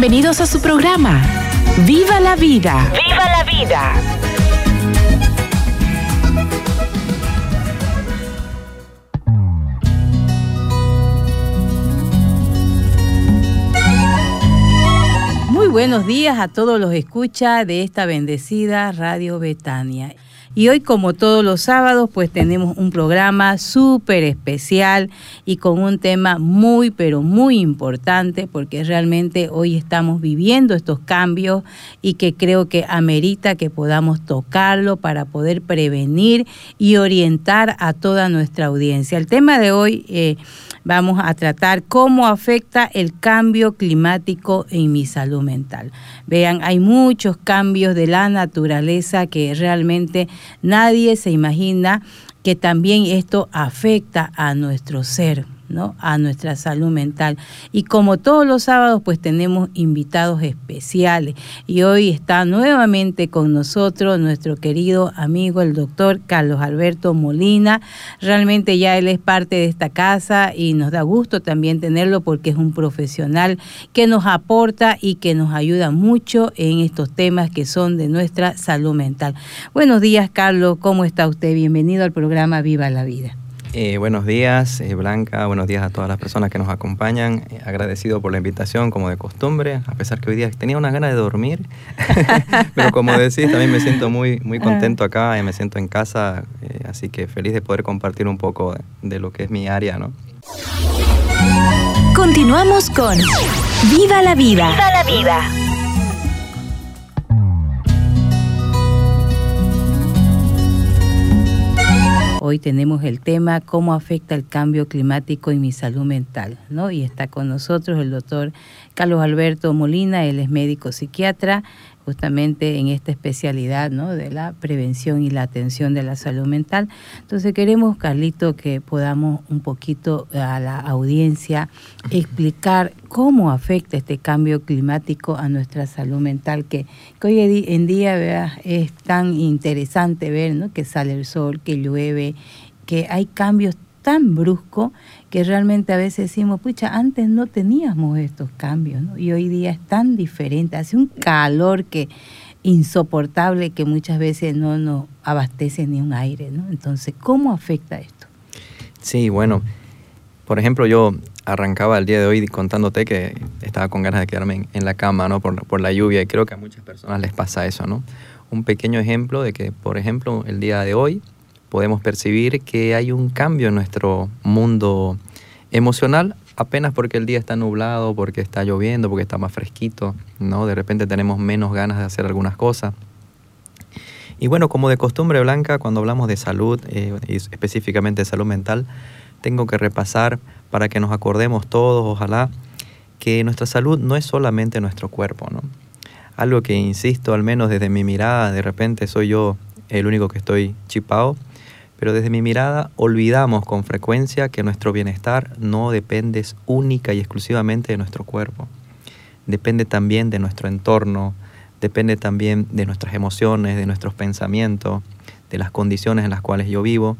Bienvenidos a su programa. ¡Viva la vida! ¡Viva la vida! Muy buenos días a todos los escucha de esta bendecida Radio Betania. Y hoy, como todos los sábados, pues tenemos un programa súper especial y con un tema muy, pero muy importante, porque realmente hoy estamos viviendo estos cambios y que creo que amerita que podamos tocarlo para poder prevenir y orientar a toda nuestra audiencia. El tema de hoy eh, vamos a tratar cómo afecta el cambio climático en mi salud mental. Vean, hay muchos cambios de la naturaleza que realmente nadie se imagina que también esto afecta a nuestro ser. ¿No? a nuestra salud mental. Y como todos los sábados, pues tenemos invitados especiales. Y hoy está nuevamente con nosotros nuestro querido amigo, el doctor Carlos Alberto Molina. Realmente ya él es parte de esta casa y nos da gusto también tenerlo porque es un profesional que nos aporta y que nos ayuda mucho en estos temas que son de nuestra salud mental. Buenos días, Carlos. ¿Cómo está usted? Bienvenido al programa Viva la Vida. Eh, buenos días, eh, Blanca. Buenos días a todas las personas que nos acompañan. Eh, agradecido por la invitación, como de costumbre, a pesar que hoy día tenía unas ganas de dormir. Pero como decís, también me siento muy, muy contento acá y me siento en casa. así que feliz de poder compartir un poco de, de lo que es mi área, ¿no? Continuamos con Viva la Vida. Viva la Vida. Hoy tenemos el tema cómo afecta el cambio climático en mi salud mental, ¿no? Y está con nosotros el doctor Carlos Alberto Molina, él es médico psiquiatra, justamente en esta especialidad ¿no? de la prevención y la atención de la salud mental. Entonces queremos, Carlito, que podamos un poquito a la audiencia explicar cómo afecta este cambio climático a nuestra salud mental, que, hoy en día es tan interesante ver ¿no? que sale el sol, que llueve, que hay cambios tan bruscos que realmente a veces decimos, pucha, antes no teníamos estos cambios, ¿no? Y hoy día es tan diferente, hace un calor que insoportable que muchas veces no nos abastece ni un aire, ¿no? Entonces, ¿cómo afecta esto? Sí, bueno, por ejemplo, yo arrancaba el día de hoy contándote que estaba con ganas de quedarme en, la cama, ¿no? Por, por la lluvia, y creo que a muchas personas les pasa eso, ¿no? Un pequeño ejemplo de que, por ejemplo, el día de hoy podemos percibir que hay un cambio en nuestro mundo emocional apenas porque el día está nublado, porque está lloviendo, porque está más fresquito, ¿no? De repente tenemos menos ganas de hacer algunas cosas. Y bueno, como de costumbre blanca, cuando hablamos de salud, eh, y específicamente de salud mental, tengo que repasar para que nos acordemos todos, ojalá, que nuestra salud no es solamente nuestro cuerpo, ¿no? Algo que insisto, al menos desde mi mirada, de repente soy yo el único que estoy chipado, pero desde mi mirada olvidamos con frecuencia que nuestro bienestar no depende única y exclusivamente de nuestro cuerpo. Depende también de nuestro entorno, depende también de nuestras emociones, de nuestros pensamientos, de las condiciones en las cuales yo vivo.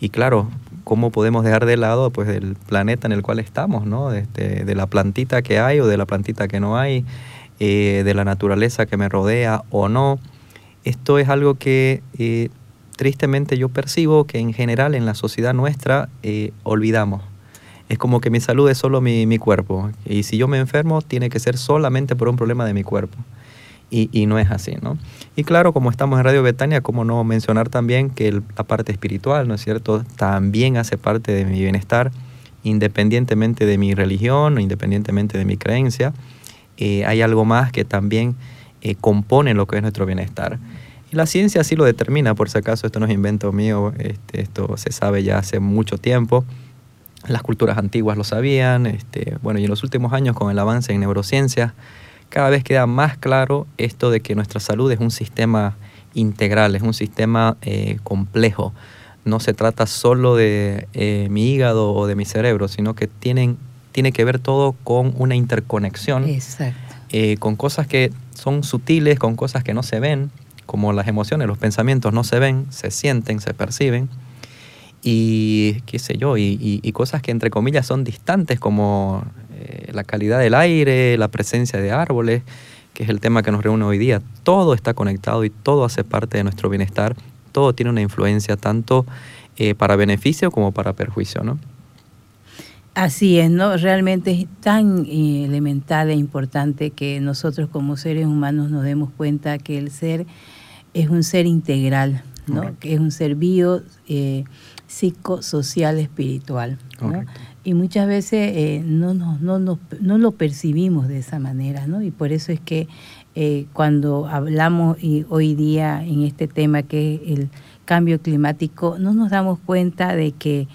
Y claro, ¿cómo podemos dejar de lado pues, el planeta en el cual estamos, ¿no? este, de la plantita que hay o de la plantita que no hay, eh, de la naturaleza que me rodea o no? Esto es algo que eh, tristemente yo percibo que en general en la sociedad nuestra eh, olvidamos. Es como que mi salud es solo mi, cuerpo. Y si yo me enfermo, tiene que ser solamente por un problema de mi cuerpo. Y, no es así, ¿no? Y claro, como estamos en Radio Betania, ¿cómo no mencionar también que la parte espiritual, ¿no es cierto?, también hace parte de mi bienestar, independientemente de mi religión independientemente de mi creencia. Eh, hay algo más que también eh, compone lo que es nuestro bienestar. Y la ciencia así lo determina, por si acaso, esto no es invento mío, este, esto se sabe ya hace mucho tiempo. las culturas antiguas lo sabían, este, bueno, y en los últimos años con el avance en neurociencias, cada vez queda más claro esto de que nuestra salud es un sistema integral, es un sistema eh, complejo. No se trata solo de eh, mi hígado o de mi cerebro, sino que tienen, tiene que ver todo con una interconexión, eh, con cosas que son sutiles, con cosas que no se ven, como las emociones, los pensamientos no se ven, se sienten, se perciben y qué sé yo, y, cosas que entre comillas son distantes como eh, la calidad del aire, la presencia de árboles, que es el tema que nos reúne hoy día. Todo está conectado y todo hace parte de nuestro bienestar, todo tiene una influencia tanto eh, para beneficio como para perjuicio, ¿no? Así es, ¿no? Realmente es tan eh, elemental e importante que nosotros como seres humanos nos demos cuenta que el ser es un ser integral, ¿no? Que es un ser bio, psicosocial espiritual. Y muchas veces eh, no, no, no, no, lo percibimos de esa manera, ¿no? Y por eso es que eh, cuando hablamos y hoy día en este tema que es el cambio climático, no nos damos cuenta de que,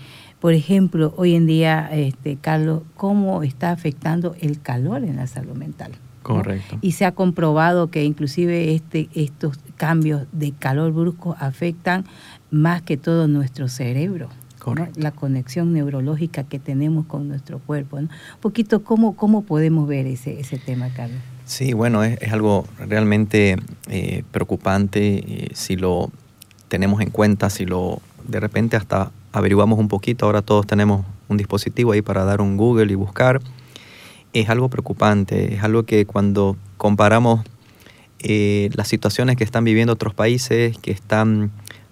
por ejemplo, hoy en día, este, Carlos, cómo está afectando el calor en la salud mental. Correcto. Y se ha comprobado que inclusive este, estos cambios de calor brusco afectan más que todo nuestro cerebro. La conexión neurológica que tenemos con nuestro cuerpo. Un poquito, ¿cómo, ¿cómo podemos ver ese, ese tema, Carlos? Sí, bueno, es, algo realmente eh, preocupante eh, si lo tenemos en cuenta, si lo de repente hasta averiguamos un poquito, ahora todos tenemos un dispositivo ahí para dar un Google y buscar, es algo preocupante, es algo que cuando comparamos eh, las situaciones que están viviendo otros países, que están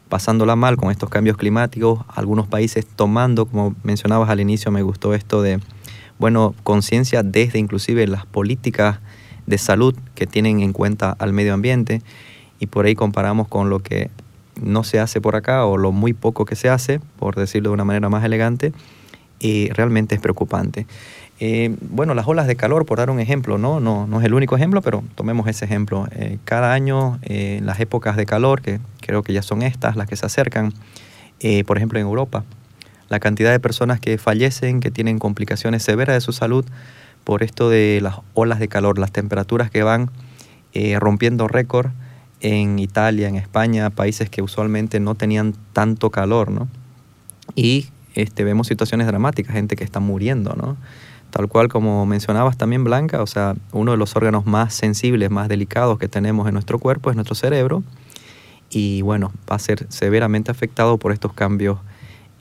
pasándola mal con estos cambios climáticos, algunos países tomando, como mencionabas al inicio, me gustó esto de, bueno, conciencia desde inclusive las políticas de salud que tienen en cuenta al medio ambiente. Y por ahí comparamos con lo que no se hace por acá o lo muy poco que se hace, por decirlo de una manera más elegante, y realmente es preocupante. Eh, bueno, las olas de calor, por dar un ejemplo, ¿no? No, no es el único ejemplo, pero tomemos ese ejemplo. Eh, cada año, eh, las épocas de calor, que creo que ya son estas las que se acercan, por ejemplo en Europa, la cantidad de personas que fallecen, que tienen complicaciones severas de su salud por esto de las olas de calor, las temperaturas que van rompiendo récord en Italia, en España, países que usualmente no tenían tanto calor, ¿no? Y este, vemos situaciones dramáticas, gente que está muriendo, ¿no? Tal cual como mencionabas también, Blanca, o sea, uno de los órganos más sensibles, más delicados que tenemos en nuestro cuerpo es nuestro cerebro. Y bueno, va a ser severamente afectado por estos cambios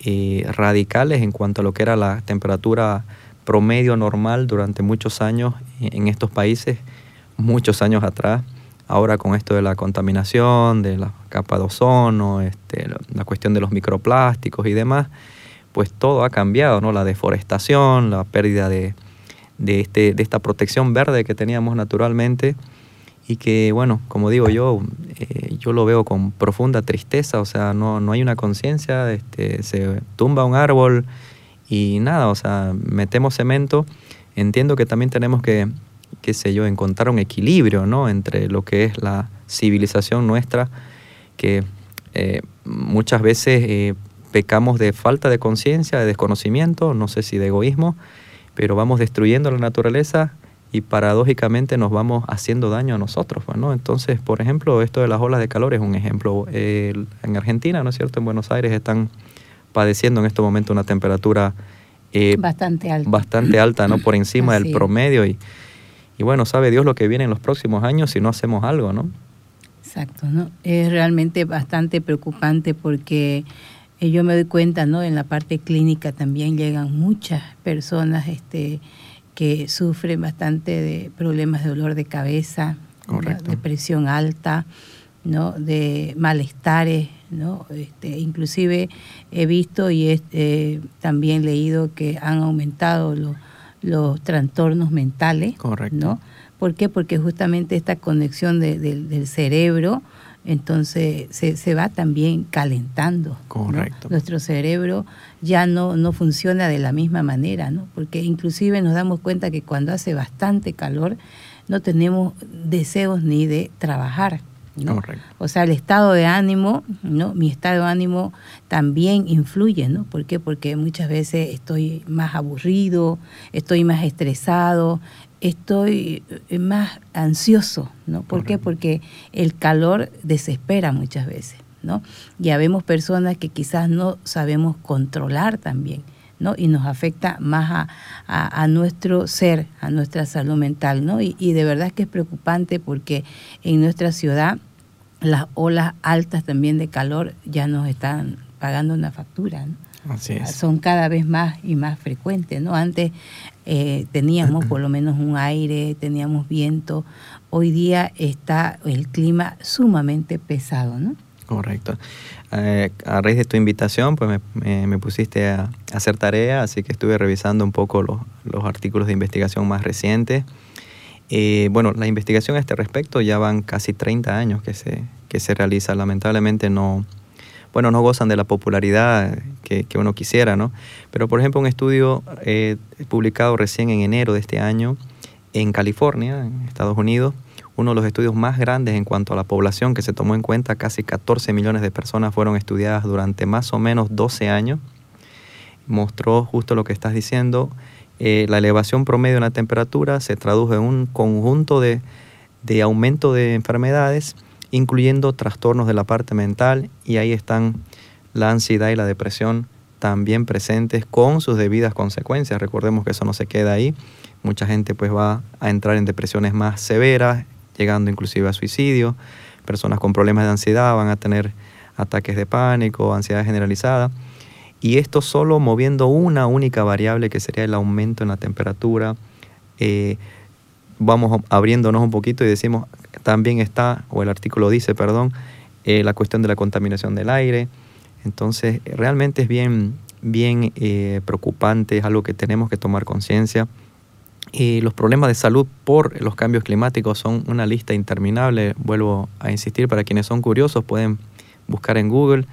eh, radicales en cuanto a lo que era la temperatura promedio normal durante muchos años en estos países, muchos años atrás. Ahora con esto de la contaminación, de la capa de ozono, este, la cuestión de los microplásticos y demás, pues todo ha cambiado, ¿no? La deforestación, la pérdida de, este, de esta protección verde que teníamos naturalmente y que, bueno, como digo yo, eh, yo lo veo con profunda tristeza, o sea, no, no hay una conciencia, este, se tumba un árbol y nada, o sea, metemos cemento. Entiendo que también tenemos que, qué sé yo, encontrar un equilibrio, ¿no? Entre lo que es la civilización nuestra, que eh, muchas veces eh, pecamos de falta de conciencia, de desconocimiento, no sé si de egoísmo, pero vamos destruyendo la naturaleza y paradójicamente nos vamos haciendo daño a nosotros. Pues, ¿no? Entonces, por ejemplo, esto de las olas de calor es un ejemplo. en Argentina, ¿no es cierto? En Buenos Aires están padeciendo en este momento una temperatura eh, bastante alta, bastante alta ¿no? por encima del promedio. Y, y bueno, sabe Dios lo que viene en los próximos años si no hacemos algo, ¿no? Exacto, ¿no? Es realmente bastante preocupante porque eh, yo me doy cuenta, ¿no? En la parte clínica también llegan muchas personas este, que sufren bastante de problemas de dolor de cabeza, de presión alta, ¿no? De malestares, ¿no? Este, inclusive he visto y he eh, también leído que han aumentado los, los trastornos mentales, Correcto. ¿no? ¿Por qué? Porque justamente esta conexión del cerebro entonces se, se va también calentando. Correcto. Nuestro cerebro ya no, no funciona de la misma manera, ¿no? Porque inclusive nos damos cuenta que cuando hace bastante calor no tenemos deseos ni de trabajar. ¿No? Correcto. O sea, el estado de ánimo, ¿no? Mi estado de ánimo también influye, ¿no? ¿Por qué? Porque muchas veces estoy más aburrido, estoy más estresado, estoy eh, más ansioso, ¿no? ¿Por qué? Porque el calor desespera muchas veces, ¿no? Ya vemos personas que quizás no sabemos controlar también, ¿no? Y nos afecta más a, a- a nuestro ser, a nuestra salud mental, ¿no? Y, y de verdad que es preocupante porque en nuestra ciudad las olas altas también de calor ya nos están pagando una factura, ¿no? Así es. son cada vez más y más frecuentes, ¿no? Antes eh, teníamos por lo menos un aire, teníamos viento, hoy día está el clima sumamente pesado, ¿no? Correcto. Eh, a raíz de tu invitación, pues me, me- pusiste a, a hacer tarea, así que estuve revisando un poco los, los artículos de investigación más recientes. Eh, bueno, la investigación a este respecto ya van casi 30 años que se, que se realiza. Lamentablemente no, bueno, no gozan de la popularidad que, que uno quisiera, ¿no? Pero, por ejemplo, un estudio eh, publicado recién en enero de este año en California, en Estados Unidos, uno de los estudios más grandes en cuanto a la población que se tomó en cuenta, casi 14 millones de personas fueron estudiadas durante más o menos 12 años, mostró justo lo que estás diciendo, eh, la elevación promedio en la temperatura se tradujo en un conjunto de, de aumento de enfermedades, incluyendo trastornos de la parte mental, y ahí están la ansiedad y la depresión también presentes con sus debidas consecuencias. Recordemos que eso no se queda ahí. Mucha gente pues va a entrar en depresiones más severas, llegando inclusive a suicidio. Personas con problemas de ansiedad van a tener ataques de pánico, ansiedad generalizada. Y esto solo moviendo una única variable que sería el aumento en la temperatura. Eh, vamos abriéndonos un poquito y decimos, también está, o el artículo dice, perdón, eh, la cuestión de la contaminación del aire. Entonces, realmente es bien, bien eh, preocupante, es algo que tenemos que tomar conciencia. Y los problemas de salud por los cambios climáticos son una lista interminable. Vuelvo a insistir, para quienes son curiosos pueden buscar en Google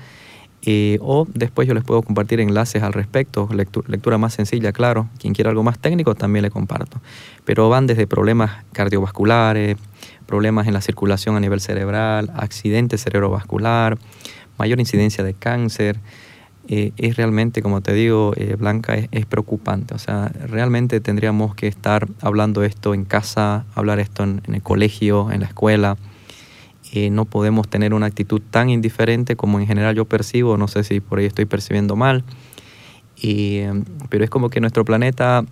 eh, o después yo les puedo compartir enlaces al respecto, lectura, más sencilla, claro. Quien quiera algo más técnico también le comparto. Pero van desde problemas cardiovasculares, problemas en la circulación a nivel cerebral, accidente cerebrovascular, mayor incidencia de cáncer. Eh, es realmente, como te digo, eh, Blanca, es, es, preocupante. O sea, realmente tendríamos que estar hablando esto en casa, hablar esto en el colegio, en la escuela. Eh, no podemos tener una actitud tan indiferente como en general yo percibo, no sé si por ahí estoy percibiendo mal, y, pero es como que nuestro planeta,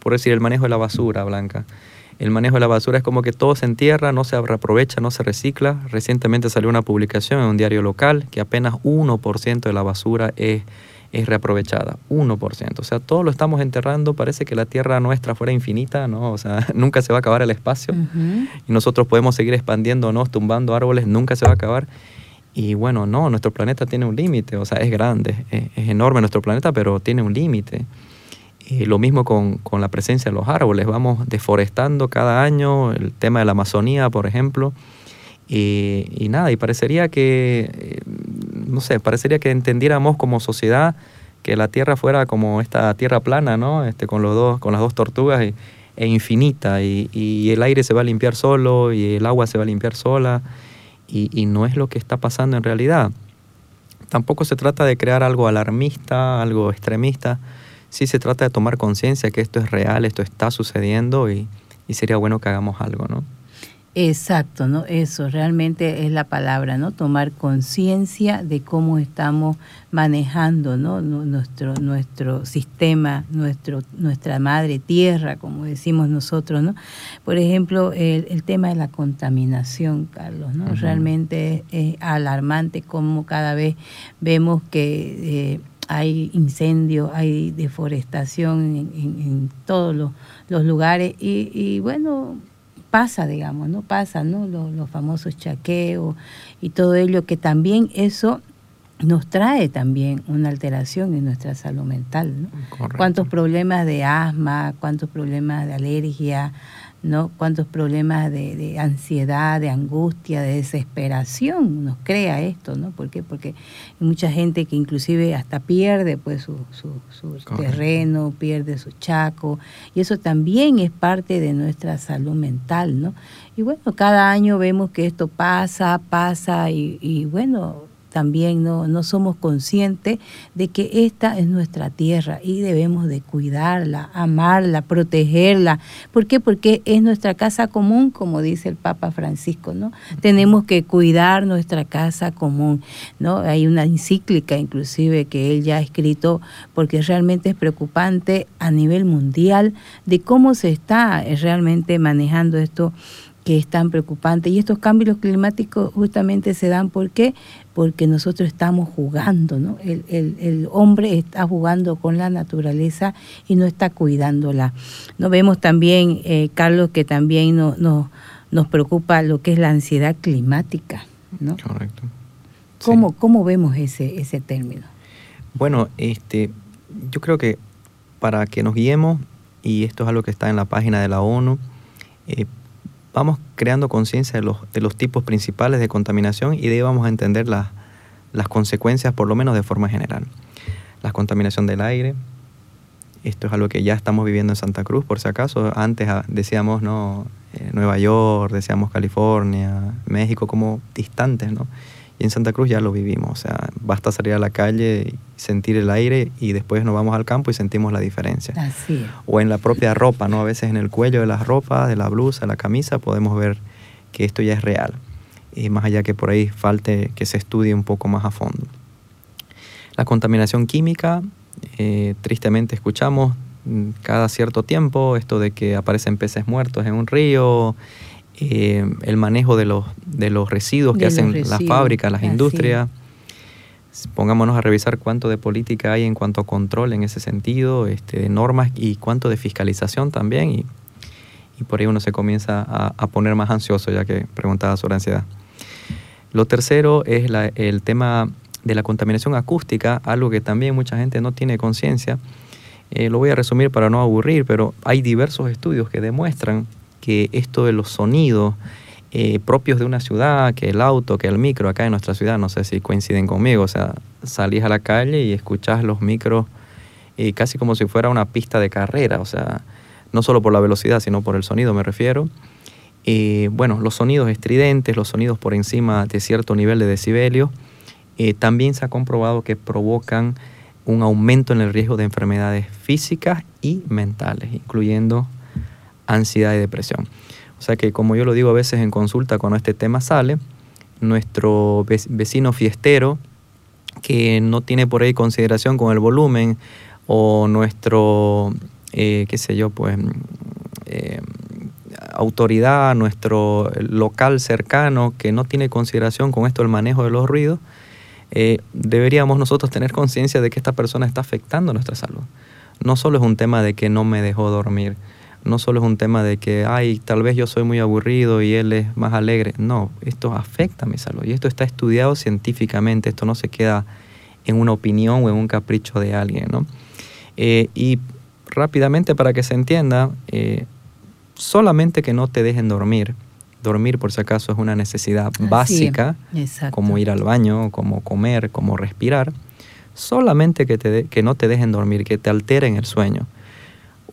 por decir el manejo de la basura, Blanca, el manejo de la basura es como que todo se entierra, no se reaprovecha, no se recicla. Recientemente salió una publicación en un diario local que apenas 1% de la basura es, es reaprovechada. 1%. O sea, todo lo estamos enterrando. Parece que la tierra nuestra fuera infinita, ¿no? O sea, nunca se va a acabar el espacio. Uh -huh. Y nosotros podemos seguir expandiéndonos, tumbando árboles, nunca se va a acabar. Y bueno, no, nuestro planeta tiene un límite. O sea, es grande, es, es enorme nuestro planeta, pero tiene un límite. Eh, lo mismo con, con, la presencia de los árboles, vamos deforestando cada año, el tema de la Amazonía, por ejemplo, y, y nada, y parecería que, eh, no sé, parecería que entendiéramos como sociedad que la Tierra fuera como esta Tierra plana, ¿no? Este, con, los dos, con las dos tortugas y, e infinita, y, el aire se va a limpiar solo, y el agua se va a limpiar sola, y, y no es lo que está pasando en realidad. Tampoco se trata de crear algo alarmista, algo extremista, sí se trata de tomar conciencia que esto es real, esto está sucediendo y, y, sería bueno que hagamos algo, ¿no? Exacto, ¿no? Eso realmente es la palabra, ¿no? Tomar conciencia de cómo estamos manejando, ¿no? Nuestro, nuestro sistema, nuestro, nuestra madre tierra, como decimos nosotros, ¿no? Por ejemplo, el, el tema de la contaminación, Carlos, ¿no? Uh -huh. Realmente es, es, alarmante cómo cada vez vemos que... Eh, hay incendios, hay deforestación en, en, en todos los, los lugares y, y, bueno, pasa, digamos, ¿no? Pasa, ¿no? Los, los, famosos chaqueos y todo ello, que también eso nos trae también una alteración en nuestra salud mental, ¿no? Correcto. Cuántos problemas de asma, cuántos problemas de alergia, ¿no? Cuántos problemas de, de ansiedad, de angustia, de desesperación nos crea esto, ¿no? ¿Por qué? Porque hay mucha gente que inclusive hasta pierde pues su, su, su terreno, pierde su chaco, y eso también es parte de nuestra salud mental, ¿no? Y bueno, cada año vemos que esto pasa, pasa, y, y bueno, también no, no somos conscientes de que esta es nuestra tierra y debemos de cuidarla, amarla, protegerla. ¿Por qué? Porque es nuestra casa común, como dice el Papa Francisco, ¿no? Tenemos que cuidar nuestra casa común, ¿no? Hay una encíclica inclusive que él ya ha escrito porque realmente es preocupante a nivel mundial de cómo se está realmente manejando esto que es tan preocupante. Y estos cambios climáticos justamente se dan porque porque nosotros estamos jugando, ¿no? El, el, hombre está jugando con la naturaleza y no está cuidándola. No vemos también, eh, Carlos, que también no, nos preocupa lo que es la ansiedad climática, ¿no? Correcto. ¿Cómo, ¿Cómo, vemos ese, ese término? Bueno, este, yo creo que para que nos guiemos, y esto es algo que está en la página de la ONU, eh, vamos creando conciencia de los, de los tipos principales de contaminación y de ahí vamos a entender las, las consecuencias, por lo menos de forma general. La contaminación del aire, esto es algo que ya estamos viviendo en Santa Cruz, por si acaso. Antes ah, decíamos, ¿no? Eh, Nueva York, decíamos California, México como distantes, ¿no? Y en Santa Cruz ya lo vivimos, o sea, basta salir a la calle y sentir el aire y después nos vamos al campo y sentimos la diferencia. Así O en la propia ropa, ¿no? A veces en el cuello de la ropa, de la blusa, la camisa, podemos ver que esto ya es real. Y más allá que por ahí falte que se estudie un poco más a fondo. La contaminación química, eh, tristemente escuchamos mm, cada cierto tiempo esto de que aparecen peces muertos en un río, eh, el manejo de los, de los residuos que hacen las fábricas, las industrias. Pongámonos a revisar cuánto de política hay en cuanto a control en ese sentido, este, de normas y cuánto de fiscalización también. Y, y por ahí uno se comienza a, a, poner más ansioso, ya que preguntaba sobre ansiedad. Lo tercero es la, el tema de la contaminación acústica, algo que también mucha gente no tiene conciencia. Eh, lo voy a resumir para no aburrir, pero hay diversos estudios que demuestran que esto de los sonidos eh, propios de una ciudad, que el auto, que el micro, acá en nuestra ciudad, no sé si coinciden conmigo, o sea, salís a la calle y escuchás los micros eh, casi como si fuera una pista de carrera, o sea, no solo por la velocidad, sino por el sonido me refiero. Eh, bueno, los sonidos estridentes, los sonidos por encima de cierto nivel de decibelio, también se ha comprobado que provocan un aumento en el riesgo de enfermedades físicas y mentales, incluyendo ansiedad y depresión. O sea que como yo lo digo a veces en consulta cuando este tema sale, nuestro vecino fiestero que no tiene por ahí consideración con el volumen o nuestro, eh, qué sé yo, pues eh, autoridad, nuestro local cercano que no tiene consideración con esto el manejo de los ruidos, eh, deberíamos nosotros tener conciencia de que esta persona está afectando nuestra salud. No solo es un tema de que no me dejó dormir, no solo es un tema de que, ay, tal vez yo soy muy aburrido y él es más alegre. No, esto afecta a mi salud y esto está estudiado científicamente, esto no se queda en una opinión o en un capricho de alguien, ¿no? Eh, y rápidamente para que se entienda, eh, solamente que no te dejen dormir. Dormir, por si acaso, es una necesidad básica, como ir al baño, como comer, como respirar. Solamente que, te que no te dejen dormir, que te alteren el sueño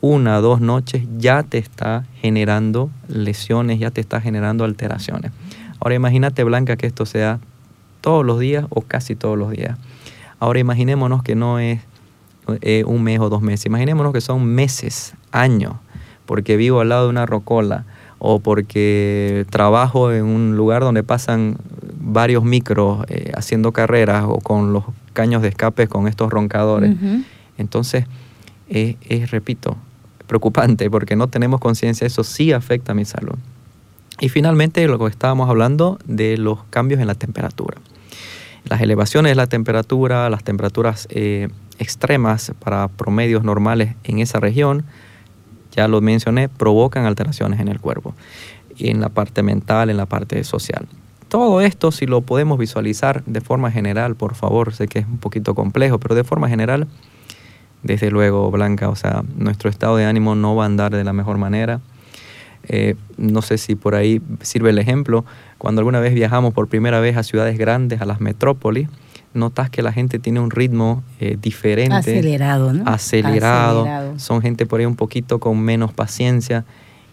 una, dos noches ya te está generando lesiones, ya te está generando alteraciones. Ahora imagínate, Blanca, que esto sea todos los días o casi todos los días. Ahora imaginémonos que no es eh, un mes o dos meses, imaginémonos que son meses, años, porque vivo al lado de una rocola o porque trabajo en un lugar donde pasan varios micros eh, haciendo carreras o con los caños de escape con estos roncadores. Entonces, es, repito, preocupante porque no tenemos conciencia, eso sí afecta a mi salud. Y finalmente, lo que estábamos hablando de los cambios en la temperatura. Las elevaciones de la temperatura, las temperaturas eh, extremas para promedios normales en esa región, ya lo mencioné, provocan alteraciones en el cuerpo, en la parte mental, en la parte social. Todo esto, si lo podemos visualizar de forma general, por favor, sé que es un poquito complejo, pero de forma general, desde luego, Blanca, o sea, nuestro estado de ánimo no va a andar de la mejor manera. Eh, no sé si por ahí sirve el ejemplo. Cuando alguna vez viajamos por primera vez a ciudades grandes, a las metrópolis, notas que la gente tiene un ritmo eh, diferente. Acelerado, ¿no? Acelerado. Acelerado. Son gente por ahí un poquito con menos paciencia.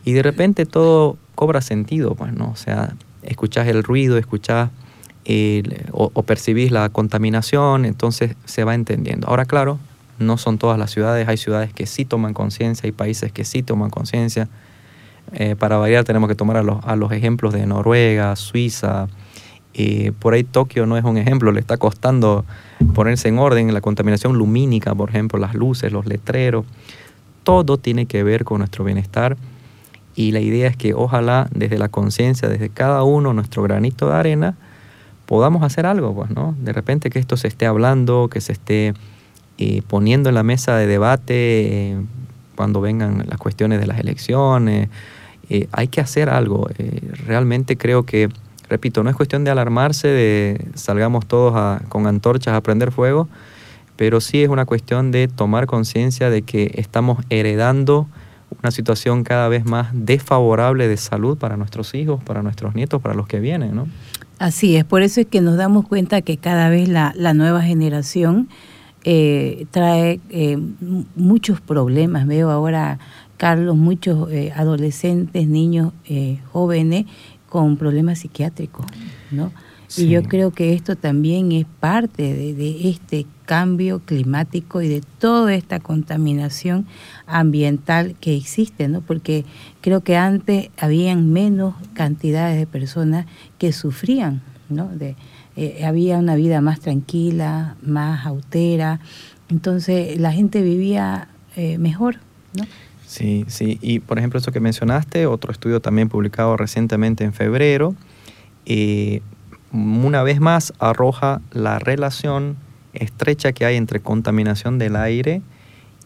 Y de repente todo cobra sentido, pues, ¿no? O sea, escuchás el ruido, escuchás el- o, o percibís la contaminación, entonces se va entendiendo. Ahora, claro, no son todas las ciudades, hay ciudades que sí toman conciencia, hay países que sí toman conciencia. Eh, para variar tenemos que tomar a los, a los ejemplos de Noruega, Suiza. eh, por ahí Tokio no es un ejemplo, le está costando ponerse en orden la contaminación lumínica, por ejemplo, las luces, los letreros. Todo tiene que ver con nuestro bienestar y la idea es que ojalá desde la conciencia, desde cada uno, nuestro granito de arena, podamos hacer algo, pues, ¿no? De repente que esto se esté hablando, que se esté poniendo en la mesa de debate eh, cuando vengan las cuestiones de las elecciones. Eh, hay que hacer algo. Eh, realmente creo que, repito, no es cuestión de alarmarse, de salgamos todos con antorchas a prender fuego, pero sí es una cuestión de tomar conciencia de que estamos heredando una situación cada vez más desfavorable de salud para nuestros hijos, para nuestros nietos, para los que vienen, ¿no? Así es, por eso es que nos damos cuenta que cada vez la nueva generación eh, trae eh, muchos problemas. Veo ahora, Carlos, muchos eh, adolescentes, niños, eh, jóvenes con problemas psiquiátricos, ¿no? Y yo creo que esto también es parte de, de este cambio climático y de toda esta contaminación ambiental que existe, ¿no? Porque creo que antes habían menos cantidades de personas que sufrían, ¿no? De, eh, había una vida más tranquila, más austera, entonces la gente vivía eh, mejor, ¿no? Sí, sí. Y por ejemplo, eso que mencionaste, otro estudio también publicado recientemente en febrero, eh, una vez más arroja la relación estrecha que hay entre contaminación del aire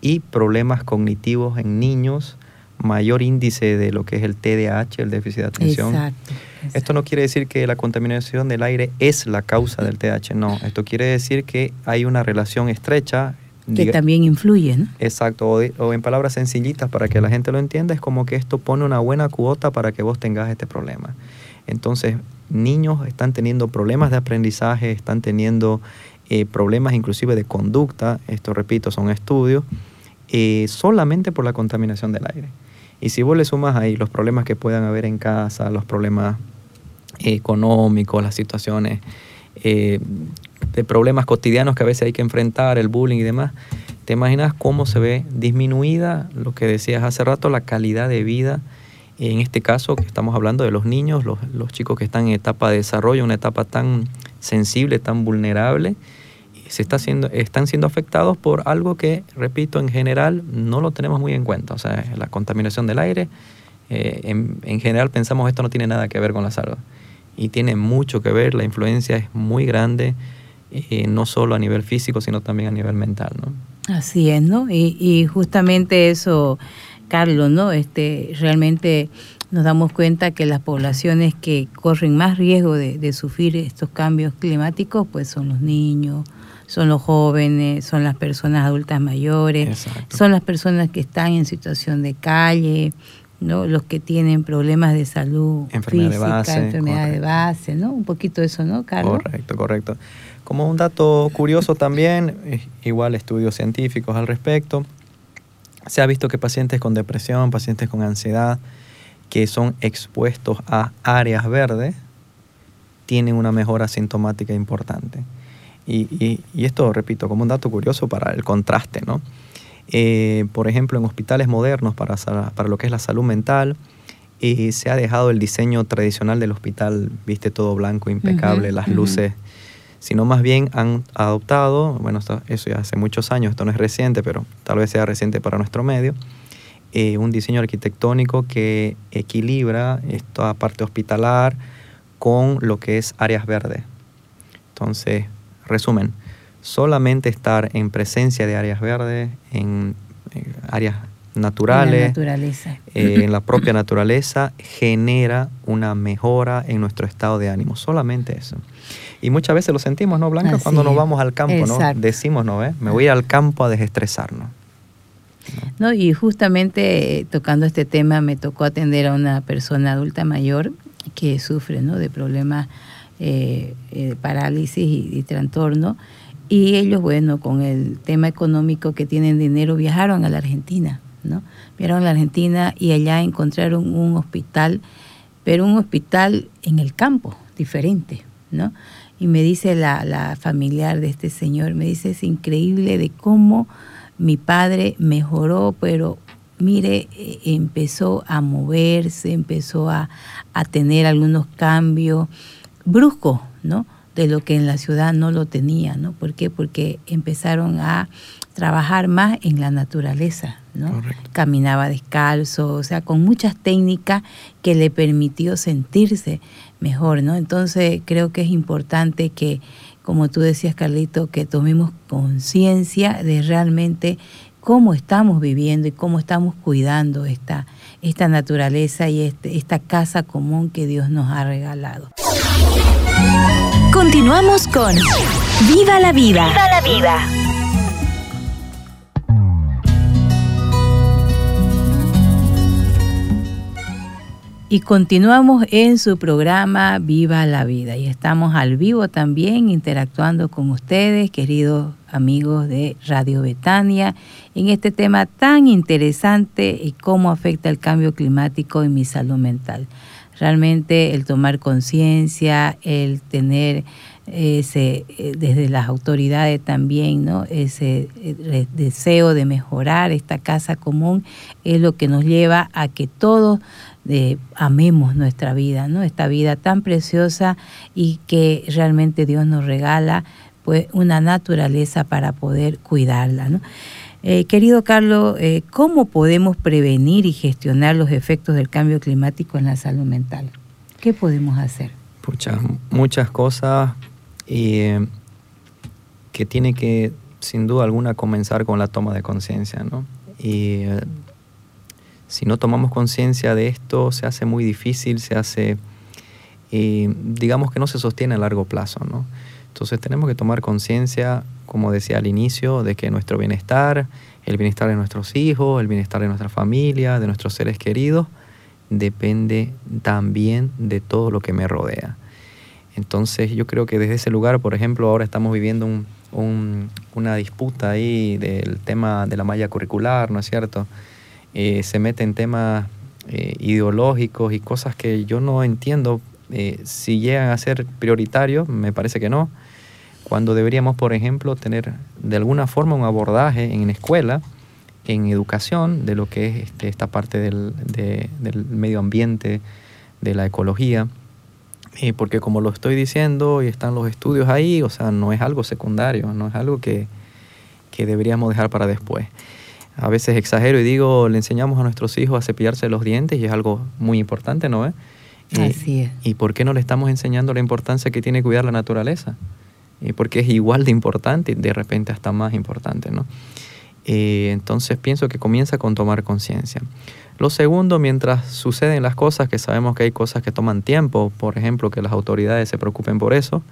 y problemas cognitivos en niños, mayor índice de lo que es el TDAH, el déficit de atención. Exacto. Esto no quiere decir que la contaminación del aire es la causa del TDAH, no. Esto quiere decir que hay una relación estrecha. que diga- también influye, ¿no? Exacto, o en palabras sencillitas para que la gente lo entienda, es como que esto pone una buena cuota para que vos tengas este problema. Entonces, niños están teniendo problemas de aprendizaje, están teniendo eh, problemas inclusive de conducta, esto repito, son estudios, eh, solamente por la contaminación del aire. Y si vos le sumas ahí los problemas que puedan haber en casa, los problemas económicos, las situaciones eh, de problemas cotidianos que a veces hay que enfrentar, el bullying y demás, ¿te imaginas cómo se ve disminuida, lo que decías hace rato, la calidad de vida? En este caso, que estamos hablando de los niños, los, los chicos que están en etapa de desarrollo, una etapa tan sensible, tan vulnerable, se está siendo, están siendo afectados por algo que, repito, en general no lo tenemos muy en cuenta. O sea, la contaminación del aire, eh, en, en general pensamos esto no tiene nada que ver con la salud. Y tiene mucho que ver, la influencia es muy grande, eh, no solo a nivel físico, sino también a nivel mental, ¿no? Así es, ¿no? Y, y justamente eso, Carlos, ¿no? Este, realmente nos damos cuenta que las poblaciones que corren más riesgo de, de sufrir estos cambios climáticos, pues son los niños, son los jóvenes, son las personas adultas mayores, Exacto. son las personas que están en situación de calle, ¿no? Los que tienen problemas de salud Enfermedad de física, base, enfermedad de base, ¿no? Un poquito eso, ¿no, Carlos? Correcto, correcto. Como un dato curioso también, igual estudios científicos al respecto, se ha visto que pacientes con depresión, pacientes con ansiedad, que son expuestos a áreas verdes, tienen una mejora sintomática importante. Y, y- y esto, repito, como un dato curioso para el contraste, ¿no? Eh, por ejemplo, en hospitales modernos para, para lo que es la salud mental, eh, se ha dejado el diseño tradicional del hospital, viste, todo blanco, impecable, Ujú, las ujú. luces, sino más bien han adoptado, bueno, esto- eso ya hace muchos años, esto no es reciente, pero tal vez sea reciente para nuestro medio, eh, un diseño arquitectónico que equilibra esta parte hospitalar con lo que es áreas verdes. Entonces, resumen, solamente estar en presencia de áreas verdes, en, en áreas En la naturales, naturaleza. eh, en la propia naturaleza, genera una mejora en nuestro estado de ánimo. Solamente eso. Y muchas veces lo sentimos, ¿no, Blanca? Así Cuando nos vamos al campo, ¿no? Decimos, ¿no? ¿Eh? Me voy al campo a desestresarnos. ¿no? Y justamente eh, tocando este tema me tocó atender a una persona adulta mayor que sufre ¿no? de problemas eh, eh, de parálisis y, y trastorno. Y ellos, bueno, con el tema económico que tienen dinero, viajaron a la Argentina, ¿no? Viajaron a la Argentina y allá encontraron un hospital, pero un hospital en el campo, diferente, ¿no? Y me dice la, la familiar de este señor, me dice, es increíble de cómo mi padre mejoró, pero mire, eh, empezó a moverse, empezó a, a tener algunos cambios bruscos, ¿no? De lo que en la ciudad no lo tenía, ¿no? ¿Por qué? Porque empezaron a trabajar más en la naturaleza, ¿no? Correcto. Caminaba descalzo, o sea, con muchas técnicas que le permitió sentirse mejor, ¿no? Entonces creo que es importante que, como tú decías, Carlito, que tomemos conciencia de realmente cómo estamos viviendo y cómo estamos cuidando esta, esta naturaleza y este, esta casa común que Dios nos ha regalado. Continuamos con Viva la vida. Viva la vida. Y continuamos en su programa Viva la Vida y estamos al vivo también interactuando con ustedes, queridos amigos de Radio Betania, en este tema tan interesante y cómo afecta el cambio climático en mi salud mental. Realmente el tomar conciencia, el tener ese eh, desde las autoridades también, ¿no? Ese eh, deseo de mejorar esta casa común es lo que nos lleva a que todos de, amemos nuestra vida, ¿no? Esta vida tan preciosa y que realmente Dios nos regala, pues, una naturaleza para poder cuidarla, ¿no? Eh, querido Carlos, eh, ¿cómo podemos prevenir y gestionar los efectos del cambio climático en la salud mental? ¿Qué podemos hacer? Pucha, muchas cosas eh, que tiene que, sin duda alguna, comenzar con la toma de conciencia, ¿no? Y eh, si no tomamos conciencia de esto, se hace muy difícil, se hace, eh, digamos que no se sostiene a largo plazo, ¿no? Entonces tenemos que tomar conciencia, como decía al inicio, de que nuestro bienestar, el bienestar de nuestros hijos, el bienestar de nuestra familia, de nuestros seres queridos, depende también de todo lo que me rodea. Entonces yo creo que desde ese lugar, por ejemplo, ahora estamos viviendo un- un- una disputa ahí del tema de la malla curricular, ¿no es cierto? Eh, se mete en temas eh, ideológicos y cosas que yo no entiendo eh, si llegan a ser prioritarios, me parece que no, cuando deberíamos, por ejemplo, tener de alguna forma un abordaje en escuela, en educación, de lo que es este, esta parte del, de- del medio ambiente, de la ecología. Eh, porque como lo estoy diciendo y están los estudios ahí, o sea, no es algo secundario, no es algo que, que deberíamos dejar para después. A veces exagero y digo, le enseñamos a nuestros hijos a cepillarse los dientes y es algo muy importante, ¿no? Eh, Así es. ¿Y por qué no le estamos enseñando la importancia que tiene cuidar la naturaleza? Eh, porque es igual de importante y de repente hasta más importante, ¿no? Eh, entonces pienso que comienza con tomar conciencia. Lo segundo, mientras suceden las cosas, que sabemos que hay cosas que toman tiempo, por ejemplo, que las autoridades se preocupen por eso,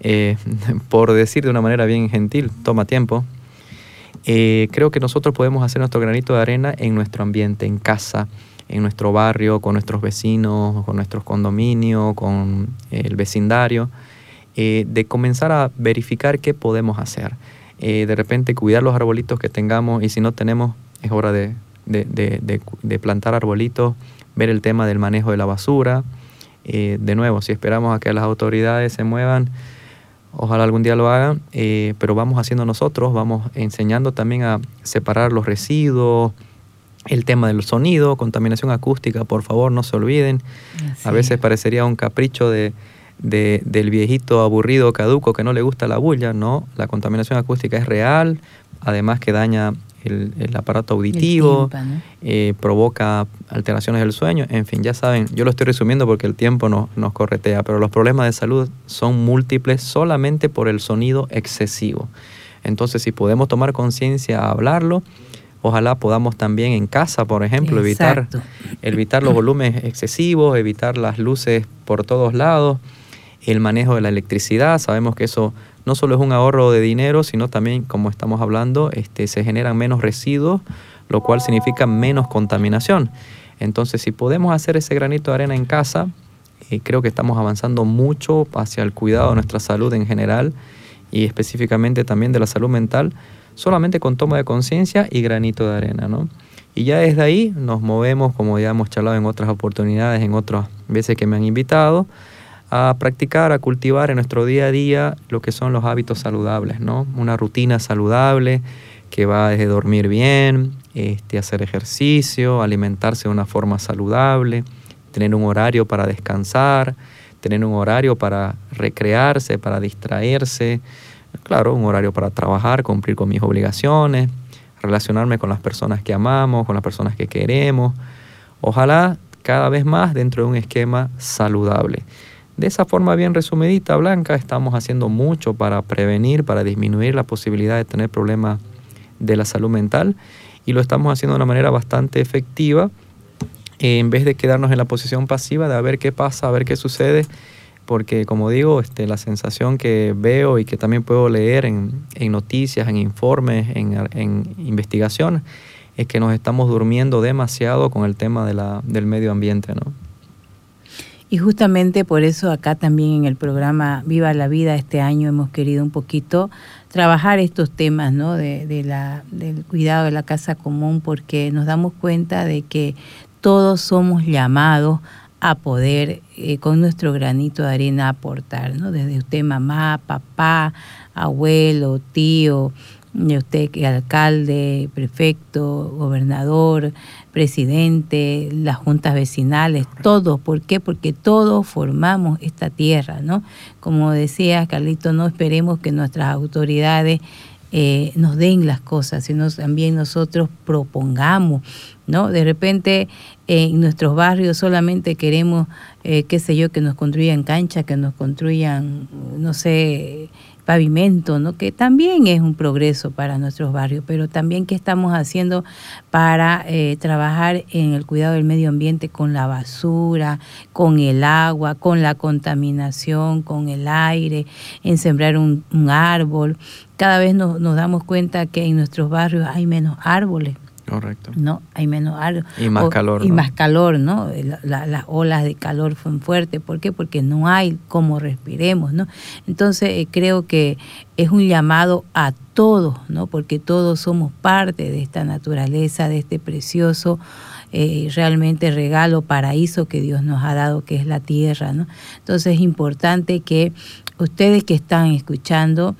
eh, por decir de una manera bien gentil, toma tiempo. Eh, creo que nosotros podemos hacer nuestro granito de arena en nuestro ambiente, en casa, en nuestro barrio, con nuestros vecinos, con nuestros condominios, con el vecindario, eh, de comenzar a verificar qué podemos hacer. Eh, de repente cuidar los arbolitos que tengamos y si no tenemos, es hora de, de- de- de- plantar arbolitos, ver el tema del manejo de la basura. Eh, de nuevo, si esperamos a que las autoridades se muevan, ojalá algún día lo hagan, eh, pero vamos haciendo nosotros, vamos enseñando también a separar los residuos, el tema del sonido, contaminación acústica, por favor, no se olviden. Así A veces es. parecería un capricho de, de- del viejito aburrido, caduco, que no le gusta la bulla. No, la contaminación acústica es real, además que daña el, el aparato auditivo, eh, provoca alteraciones del sueño, en fin, ya saben, yo lo estoy resumiendo porque el tiempo no- nos corretea, pero los problemas de salud son múltiples solamente por el sonido excesivo. Entonces, si podemos tomar conciencia a hablarlo, ojalá podamos también en casa, por ejemplo, evitar evitar los volúmenes excesivos, evitar las luces por todos lados, el manejo de la electricidad, sabemos que eso no solo es un ahorro de dinero, sino también, como estamos hablando, este, se generan menos residuos lo cual significa menos contaminación. Entonces, si podemos hacer ese granito de arena en casa, eh, creo que estamos avanzando mucho hacia el cuidado de nuestra salud en general y específicamente también de la salud mental, solamente con toma de conciencia y granito de arena, ¿no? Y ya desde ahí nos movemos, como ya hemos charlado en otras oportunidades, en otras veces que me han invitado, a practicar, a cultivar en nuestro día a día lo que son los hábitos saludables, ¿no? Una rutina saludable que va desde dormir bien, este, hacer ejercicio, alimentarse de una forma saludable, tener un horario para descansar, tener un horario para recrearse, para distraerse, claro, un horario para trabajar, cumplir con mis obligaciones, relacionarme con las personas que amamos, con las personas que queremos. Ojalá cada vez más dentro de un esquema saludable. De esa forma bien resumidita, Blanca, estamos haciendo mucho para prevenir, para disminuir la posibilidad de tener problemas de la salud mental y lo estamos haciendo de una manera bastante efectiva en vez de quedarnos en la posición pasiva de a ver qué pasa, a ver qué sucede porque como digo, este, la sensación que veo y que también puedo leer en, noticias, en informes, en, en investigación, es que nos estamos durmiendo demasiado con el tema del medio ambiente, ¿no? Y justamente por eso acá también en el programa Viva la Vida este año hemos querido un poquito trabajar estos temas ¿no? de, de la, del cuidado de la casa común porque nos damos cuenta de que todos somos llamados a poder eh, con nuestro granito de arena aportar, ¿no? Desde usted mamá, papá, abuelo, tío, usted alcalde, prefecto, gobernador, presidente, las juntas vecinales, todos. ¿Por qué? Porque todos formamos esta tierra, ¿no? Como decía Carlito, no esperemos que nuestras autoridades eh, nos den las cosas, sino también nosotros propongamos, ¿no? De repente en nuestros barrios solamente queremos, eh, qué sé yo, que nos construyan canchas, que nos construyan, no sé, pavimento, ¿no? que también es un progreso para nuestros barrios, pero también qué estamos haciendo para eh, trabajar en el cuidado del medio ambiente con la basura, con el agua, con la contaminación, con el aire, en sembrar un, árbol. Cada vez nos damos cuenta que en nuestros barrios hay menos árboles Correcto. ¿No? Hay menos algo. Y más calor. Y más calor, ¿no? las olas de calor son fuertes. ¿Por qué? Porque no hay cómo respiremos, ¿no? Entonces eh, creo que es un llamado a todos, ¿no? Porque todos somos parte de esta naturaleza, de este precioso eh, realmente regalo, paraíso que Dios nos ha dado, que es la tierra, ¿no? Entonces es importante que ustedes que están escuchando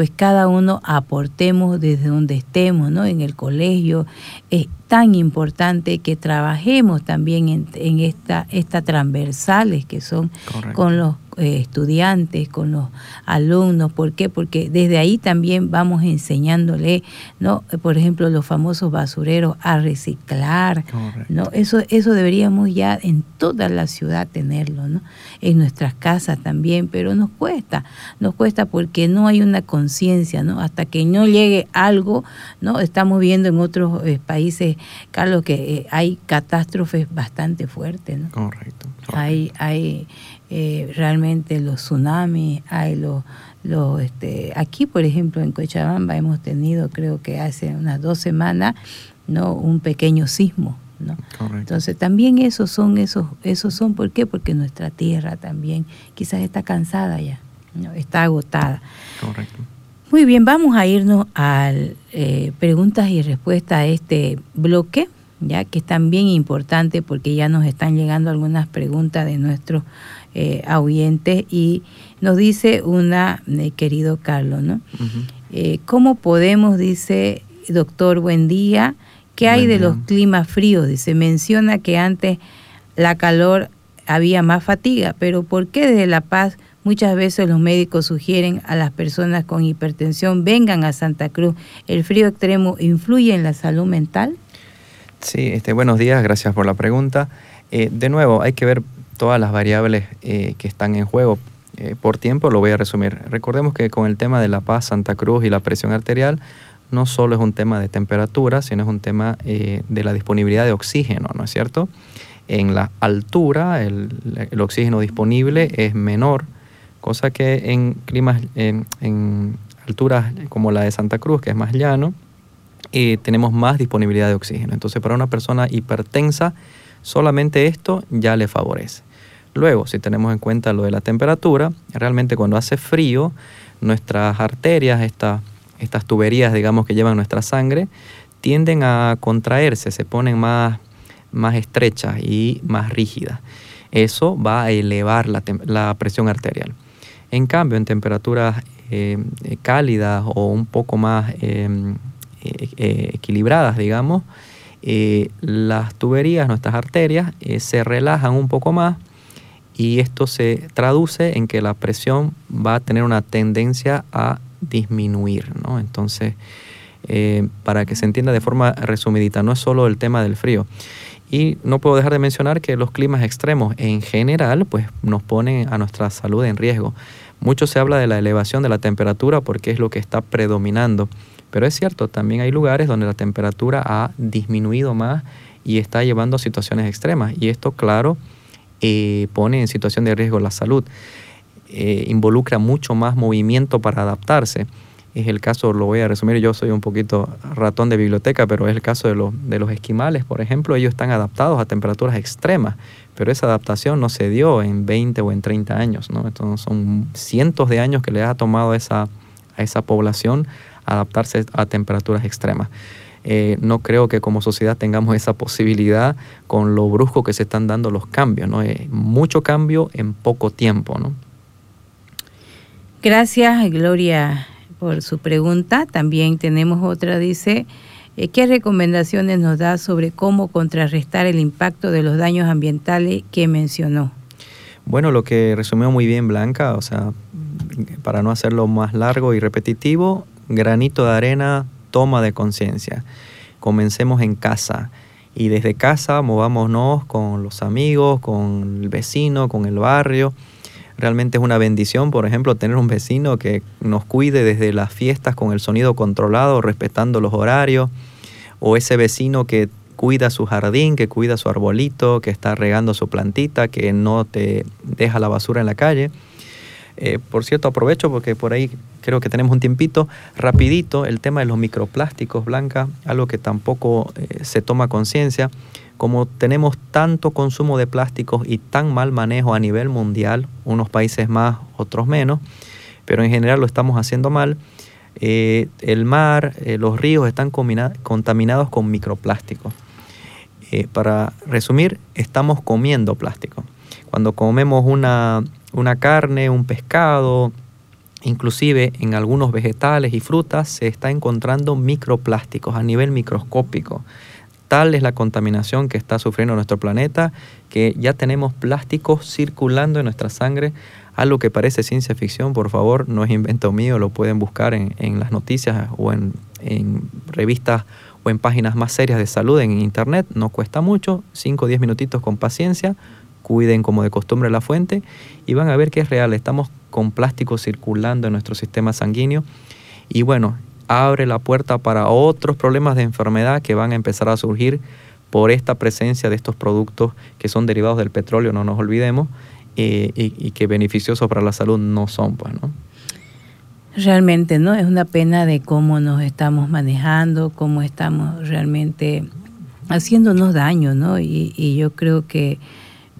pues cada uno aportemos desde donde estemos, ¿no? En el colegio. Es tan importante que trabajemos también en, en esta, estas transversales que son con los eh, estudiantes, con los alumnos. ¿Por qué? Porque desde ahí también vamos enseñándole, ¿no? Por ejemplo, los famosos basureros a reciclar, ¿no? Eso, eso deberíamos ya en toda la ciudad tenerlo, ¿no? En nuestras casas también, pero nos cuesta, nos cuesta porque no hay una conciencia, ¿no? Hasta que no llegue algo, ¿no? Estamos viendo en otros eh, países, Carlos, que eh, hay catástrofes bastante fuertes, ¿no? Correcto. Hay, hay eh, realmente los tsunamis, hay los, los este, aquí por ejemplo en Cochabamba hemos tenido creo que hace unas dos semanas no un pequeño sismo ¿no? Entonces también esos son esos esos son ¿por qué? Porque nuestra tierra también quizás está cansada ya, ¿no? está agotada. Correcto. Muy bien, vamos a irnos a eh, preguntas y respuestas a este bloque, ya que es también importante porque ya nos están llegando algunas preguntas de nuestros eh, y nos dice una, eh, querido Carlos, ¿no? Eh, ¿Cómo podemos, dice doctor, buen día, qué hay de los climas fríos? Dice, menciona que antes la calor había más fatiga, pero ¿por qué desde La Paz muchas veces los médicos sugieren a las personas con hipertensión vengan a Santa Cruz? ¿El frío extremo influye en la salud mental? Sí, este, buenos días, gracias por la pregunta. Eh, de nuevo, hay que ver todas las variables eh, que están en juego. Eh, por tiempo lo voy a resumir. Recordemos que con el tema de La Paz, Santa Cruz y la presión arterial, no solo es un tema de temperatura, sino es un tema de la disponibilidad de oxígeno, ¿no es cierto? En la altura, el, oxígeno disponible es menor, cosa que en climas, en alturas como la de Santa Cruz, que es más llano, eh, tenemos más disponibilidad de oxígeno. Entonces, para una persona hipertensa, solamente esto ya le favorece. Luego, si tenemos en cuenta lo de la temperatura, realmente cuando hace frío, nuestras arterias, estas tuberías, digamos, que llevan nuestra sangre, tienden a contraerse, se ponen más, más estrechas y más rígidas. Eso va a elevar la, presión arterial. En cambio, en temperaturas eh, cálidas o un poco más em, eh, eh, equilibradas, digamos, las tuberías, nuestras arterias, se relajan un poco más y esto se traduce en que la presión va a tener una tendencia a disminuir, ¿no? Entonces, eh, para que se entienda de forma resumidita, no es solo el tema del frío. Y no puedo dejar de mencionar que los climas extremos en general pues, nos ponen a nuestra salud en riesgo. Mucho se habla de la elevación de la temperatura porque es lo que está predominando. Pero es cierto, también hay lugares donde la temperatura ha disminuido más y está llevando a situaciones extremas. Y esto, claro, eh, pone en situación de riesgo la salud. Eh, involucra mucho más movimiento para adaptarse. Es el caso, lo voy a resumir, yo soy un poquito ratón de biblioteca, pero es el caso de los, de los esquimales, por ejemplo, ellos están adaptados a temperaturas extremas, pero esa adaptación no se dio en 20 o en 30 años, ¿no? Entonces son cientos de años que le ha tomado esa, a esa población adaptarse a temperaturas extremas. Eh, no creo que como sociedad tengamos esa posibilidad con lo brusco que se están dando los cambios, ¿no? Eh, mucho cambio en poco tiempo, ¿no? Gracias, Gloria, por su pregunta. También tenemos otra, dice, eh, ¿qué recomendaciones nos da sobre cómo contrarrestar el impacto de los daños ambientales que mencionó? Bueno, lo que resumió muy bien Blanca, o sea, para no hacerlo más largo y repetitivo, granito de arena, toma de conciencia. Comencemos en casa y desde casa movámonos con los amigos, con el vecino, con el barrio. Realmente es una bendición, por ejemplo, tener un vecino que nos cuide desde las fiestas con el sonido controlado, respetando los horarios, o ese vecino que cuida su jardín, que cuida su arbolito, que está regando su plantita, que no te deja la basura en la calle. Eh, por cierto, aprovecho porque por ahí creo que tenemos un tiempito. Rapidito, el tema de los microplásticos, Blanca, algo que tampoco eh, se toma conciencia. Como tenemos tanto consumo de plásticos y tan mal manejo a nivel mundial, unos países más, otros menos, pero en general lo estamos haciendo mal, eh, el mar, los ríos están contaminados con microplásticos. para resumir, estamos comiendo plástico. Cuando comemos una, una carne, un pescado, inclusive en algunos vegetales y frutas se está encontrando microplásticos a nivel microscópico. Tal es la contaminación que está sufriendo nuestro planeta que ya tenemos plásticos circulando en nuestra sangre. Algo que parece ciencia ficción, por favor, no es invento mío, lo pueden buscar en, las noticias o en, en revistas o en páginas más serias de salud en internet. No cuesta mucho, 5 o 10 minutitos con paciencia cuiden como de costumbre la fuente y van a ver que es real. Estamos con plástico circulando en nuestro sistema sanguíneo y bueno, abre la puerta para otros problemas de enfermedad que van a empezar a surgir por esta presencia de estos productos que son derivados del petróleo, no nos olvidemos, eh, y, que beneficiosos para la salud no son, pues, ¿no? Realmente, ¿no? Es una pena de cómo nos estamos manejando, cómo estamos realmente haciéndonos daño, ¿no? y yo creo que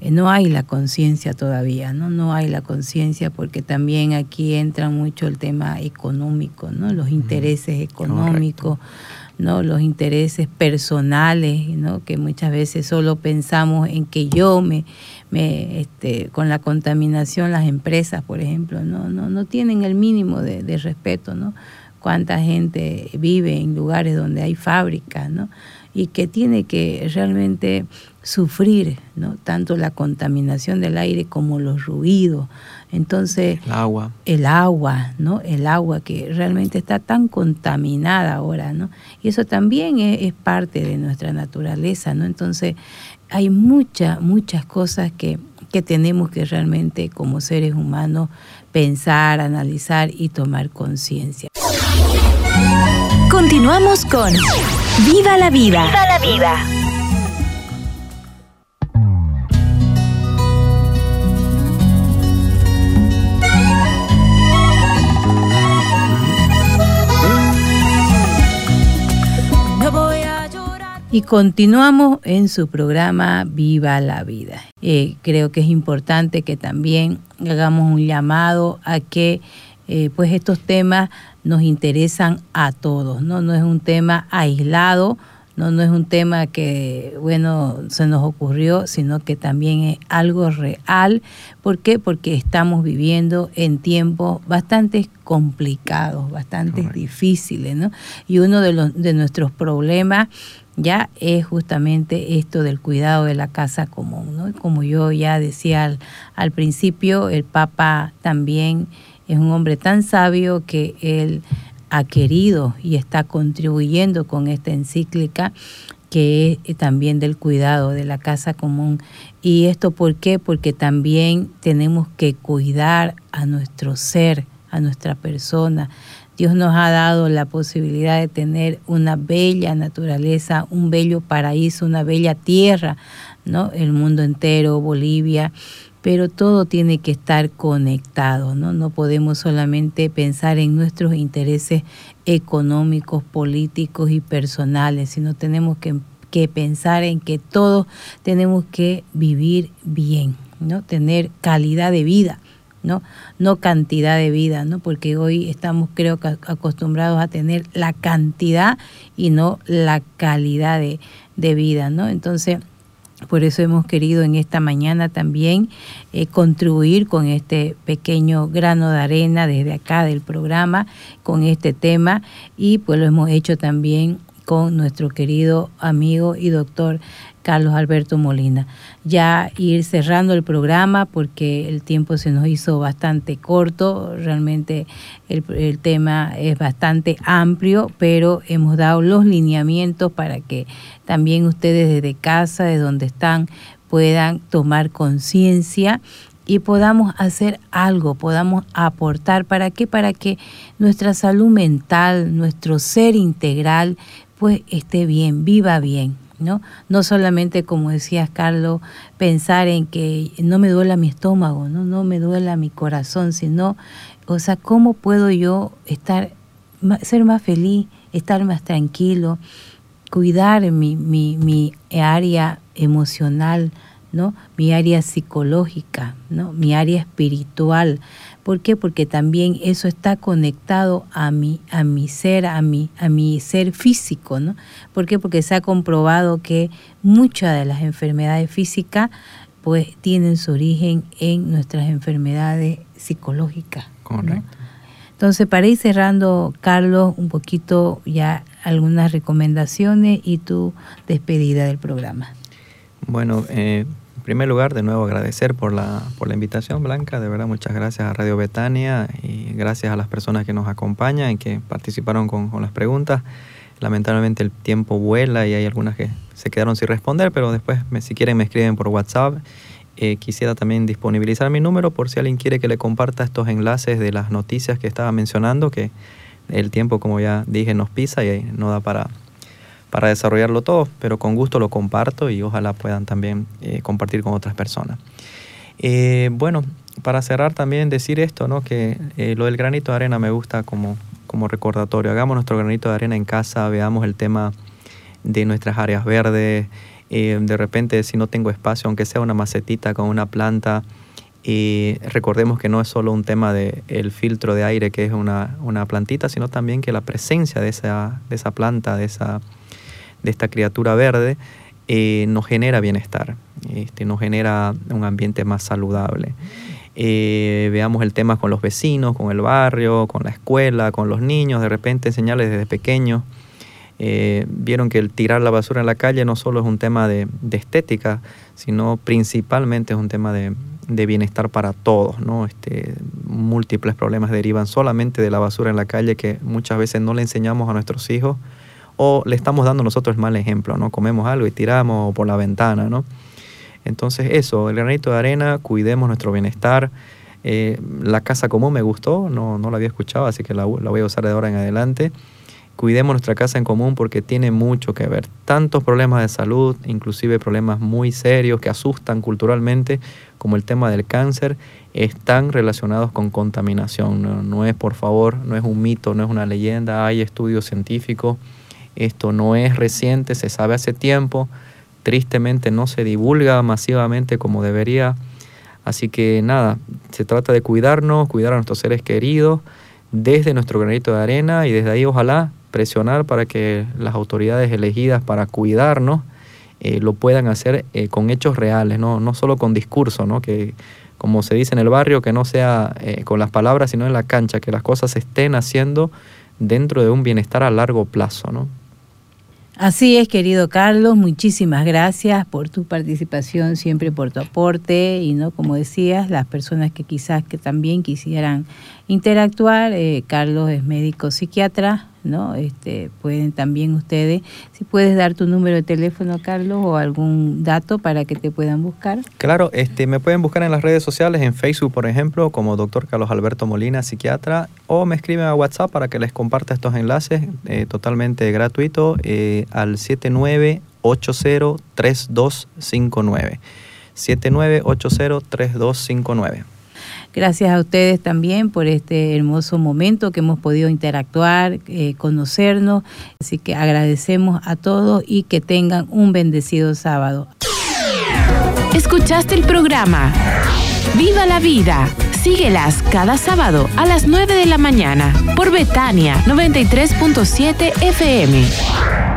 no hay la conciencia todavía, ¿no? No hay la conciencia porque también aquí entra mucho el tema económico, ¿no? Los intereses económicos, ¿no? Los intereses personales, ¿no? Que muchas veces solo pensamos en que yo me, me este, con la contaminación, las empresas, por ejemplo, no, no, no tienen el mínimo de, de respeto, ¿no? Cuánta gente vive en lugares donde hay fábricas, ¿no? Y que tiene que realmente sufrir ¿no? tanto la contaminación del aire como los ruidos. Entonces, el agua. El agua, ¿no? El agua que realmente está tan contaminada ahora, ¿no? Y eso también es, parte de nuestra naturaleza, ¿no? Entonces, hay muchas, muchas cosas que, que tenemos que realmente como seres humanos pensar, analizar y tomar conciencia. Continuamos con Viva la vida. Viva la vida. Y continuamos en su programa Viva la Vida. Eh, creo que es importante que también hagamos un llamado a que eh, pues estos temas nos interesan a todos, ¿no? No es un tema aislado no, no es un tema que, bueno, se nos ocurrió, sino que también es algo real. ¿Por qué? Porque estamos viviendo en tiempos bastante complicados, bastante difíciles, ¿no? Y uno de, los, de nuestros problemas ya es justamente esto del cuidado de la casa común, ¿no? Como yo ya decía al, al principio, el Papa también es un hombre tan sabio que él ha querido y está contribuyendo con esta encíclica que es eh, también del cuidado de la casa común. ¿Y esto por qué? Porque también tenemos que cuidar a nuestro ser, a nuestra persona. Dios nos ha dado la posibilidad de tener una bella naturaleza, un bello paraíso, una bella tierra, ¿no? El mundo entero, Bolivia, pero todo tiene que estar conectado, ¿no? No podemos solamente pensar en nuestros intereses económicos, políticos y personales, sino tenemos que, que pensar en que todos tenemos que vivir bien, ¿no? Tener calidad de vida. ¿No? No cantidad de vida, ¿no? Porque hoy estamos creo que acostumbrados a tener la cantidad y no la calidad de, de vida, ¿no? Entonces, por eso hemos querido en esta mañana también eh, contribuir con este pequeño grano de arena desde acá del programa con este tema y pues lo hemos hecho también con nuestro querido amigo y doctor Carlos Alberto Molina. Ya ir cerrando el programa porque el tiempo se nos hizo bastante corto, realmente el, tema es bastante amplio, pero hemos dado los lineamientos para que también ustedes desde casa, de donde están, puedan tomar conciencia y podamos hacer algo, podamos aportar. ¿Para qué? Para que nuestra salud mental, nuestro ser integral, pues esté bien, viva bien. ¿no? No solamente, como decías, Carlos, pensar en que no me duela mi estómago, ¿no? No me duela mi corazón, sino, o sea, ¿cómo puedo yo estar, ser más feliz, estar más tranquilo, cuidar mi, mi, mi área emocional, ¿no? Mi área psicológica, ¿no? Mi área espiritual. ¿Por qué? Porque también eso está conectado a mi, a mi ser, a mi, a mi ser físico, ¿no? ¿Por qué? Porque se ha comprobado que muchas de las enfermedades físicas pues tienen su origen en nuestras enfermedades psicológicas. Correcto. Entonces, para ir cerrando, Carlos, un poquito ya algunas recomendaciones y tu despedida del programa. Bueno, eh, primer lugar, de nuevo agradecer por la, por la invitación, Blanca. De verdad, muchas gracias a Radio Betania y gracias a las personas que nos acompañan y que participaron con, las preguntas. Lamentablemente el tiempo vuela y hay algunas que se quedaron sin responder, pero después, si quieren, me escriben por WhatsApp. Eh, quisiera también disponibilizar mi número por si alguien quiere que le comparta estos enlaces de las noticias que estaba mencionando, que el tiempo, como ya dije, nos pisa y no da para para desarrollarlo todo, pero con gusto lo comparto y ojalá puedan también eh, compartir con otras personas. Eh, bueno, para cerrar también decir esto, ¿no? que eh, lo del granito de arena me gusta como, como recordatorio. Hagamos nuestro granito de arena en casa, veamos el tema de nuestras áreas verdes. de repente, si no tengo espacio, aunque sea una macetita con una planta, recordemos que no es solo un tema del el filtro de aire, que es una, una, plantita, sino también que la presencia de esa, de esa planta, de esa de esta criatura verde, eh, nos genera bienestar, este, nos genera un ambiente más saludable. Eh, veamos el tema con los vecinos, con el barrio, con la escuela, con los niños, de repente enseñarles desde pequeños. Eh, vieron que el tirar la basura en la calle no solo es un tema de, estética, sino principalmente es un tema de, bienestar para todos. ¿no? Este, múltiples problemas derivan solamente de la basura en la calle que muchas veces no le enseñamos a nuestros hijos o le estamos dando nosotros el mal ejemplo, ¿no? Comemos algo y tiramos por la ventana, ¿no? Entonces eso, el granito de arena, cuidemos nuestro bienestar. Eh, la casa común me gustó, no, no la había escuchado, así que la, la, voy a usar de ahora en adelante. Cuidemos nuestra casa en común porque tiene mucho que ver. Tantos problemas de salud, inclusive problemas muy serios que asustan culturalmente, como el tema del cáncer, están relacionados con contaminación. no es, por favor, no es un mito, no es una leyenda, hay estudios científicos Esto no es reciente, se sabe hace tiempo, tristemente no se divulga masivamente como debería. Así que nada, se trata de cuidarnos, cuidar a nuestros seres queridos desde nuestro granito de arena y desde ahí ojalá presionar para que las autoridades elegidas para cuidarnos eh, lo puedan hacer eh, con hechos reales, ¿no? no solo con discurso, ¿no? que como se dice en el barrio, que no sea eh, con las palabras, sino en la cancha, que las cosas se estén haciendo dentro de un bienestar a largo plazo. ¿no? Así es, querido Carlos, muchísimas gracias por tu participación, siempre por tu aporte y no, como decías, las personas que quizás que también quisieran interactuar, eh, Carlos es médico psiquiatra, ¿no? Este, pueden también ustedes, si puedes dar tu número de teléfono, Carlos, o algún dato para que te puedan buscar. Claro, este, me pueden buscar en las redes sociales, en Facebook, por ejemplo, como doctor Carlos Alberto Molina, psiquiatra, o me escriben a WhatsApp para que les comparta estos enlaces eh, totalmente gratuito eh, al 79803259. 79803259. Gracias a ustedes también por este hermoso momento que hemos podido interactuar, eh, conocernos. Así que agradecemos a todos y que tengan un bendecido sábado. Escuchaste el programa Viva la Vida. Síguelas cada sábado a las 9 de la mañana por Betania 93.7 FM.